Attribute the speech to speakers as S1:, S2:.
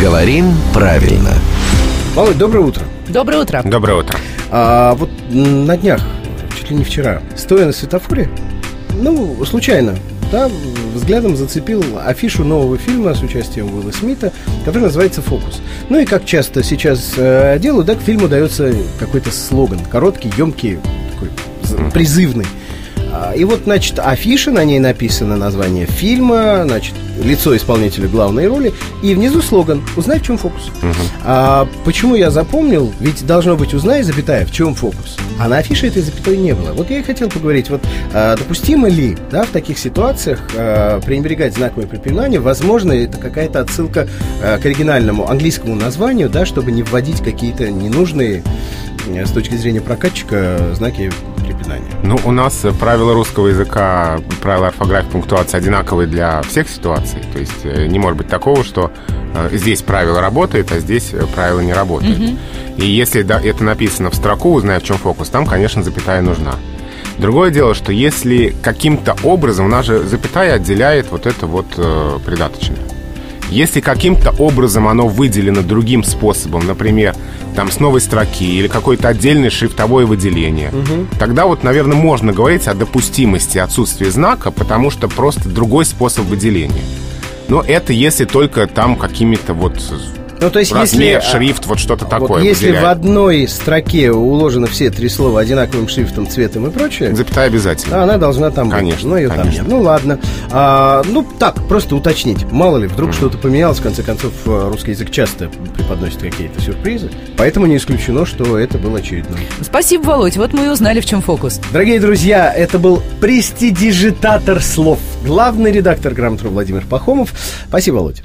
S1: Говорим правильно.
S2: Володь, доброе утро.
S3: Доброе утро.
S4: Доброе утро.
S2: А, вот на днях, чуть ли не вчера, стоя на светофоре, ну, случайно, да, взглядом зацепил афишу нового фильма с участием Уилла Смита, который называется «Фокус». Ну и как часто сейчас э, делаю, да, к фильму дается какой-то слоган, короткий, емкий, такой призывный. А, и вот, значит, афиша, на ней написано название фильма, значит, лицо исполнителя главной роли, и внизу слоган «Узнай, в чем фокус». Угу. А, почему я запомнил? Ведь должно быть «Узнай, запятая, в чем фокус». А на афише этой запятой не было. Вот я и хотел поговорить, вот а, допустимо ли да, в таких ситуациях а, пренебрегать знаками препинания? Возможно, это какая-то отсылка а, к оригинальному английскому названию, да, чтобы не вводить какие-то ненужные э, с точки зрения прокатчика знаки препинания.
S4: Ну, у нас правила русского языка, правила орфографии, пунктуации одинаковые для всех ситуаций. То есть э, не может быть такого, что э, здесь правило работает, а здесь э, правило не работает. Угу. И если это написано в строку, узнай, в чем фокус, там, конечно, запятая нужна. Другое дело, что если каким-то образом, у нас же запятая отделяет вот это вот э, придаточное. Если каким-то образом оно выделено другим способом, например, там с новой строки или какое-то отдельное шрифтовое выделение, угу. тогда вот, наверное, можно говорить о допустимости отсутствия знака, потому что просто другой способ выделения. Но это если только там какими-то вот ну, то есть размер, если, шрифт, вот что-то вот такое.
S2: Если выделяет. в одной строке уложены все три слова одинаковым шрифтом, цветом и прочее...
S4: Запятая обязательно.
S2: Она должна там
S4: конечно,
S2: быть. Ну, ее
S4: конечно.
S2: там нет. Ну, ладно. А, ну, так, просто уточнить. Мало ли, вдруг mm-hmm. что-то поменялось. В конце концов, э, русский язык часто преподносит какие-то сюрпризы. Поэтому не исключено, что это был очередной.
S3: Спасибо, Володь. Вот мы и узнали, в чем фокус.
S2: Дорогие друзья, это был престидижитатор слов. Главный редактор «Грамотру» Владимир Пахомов. Спасибо, Володь.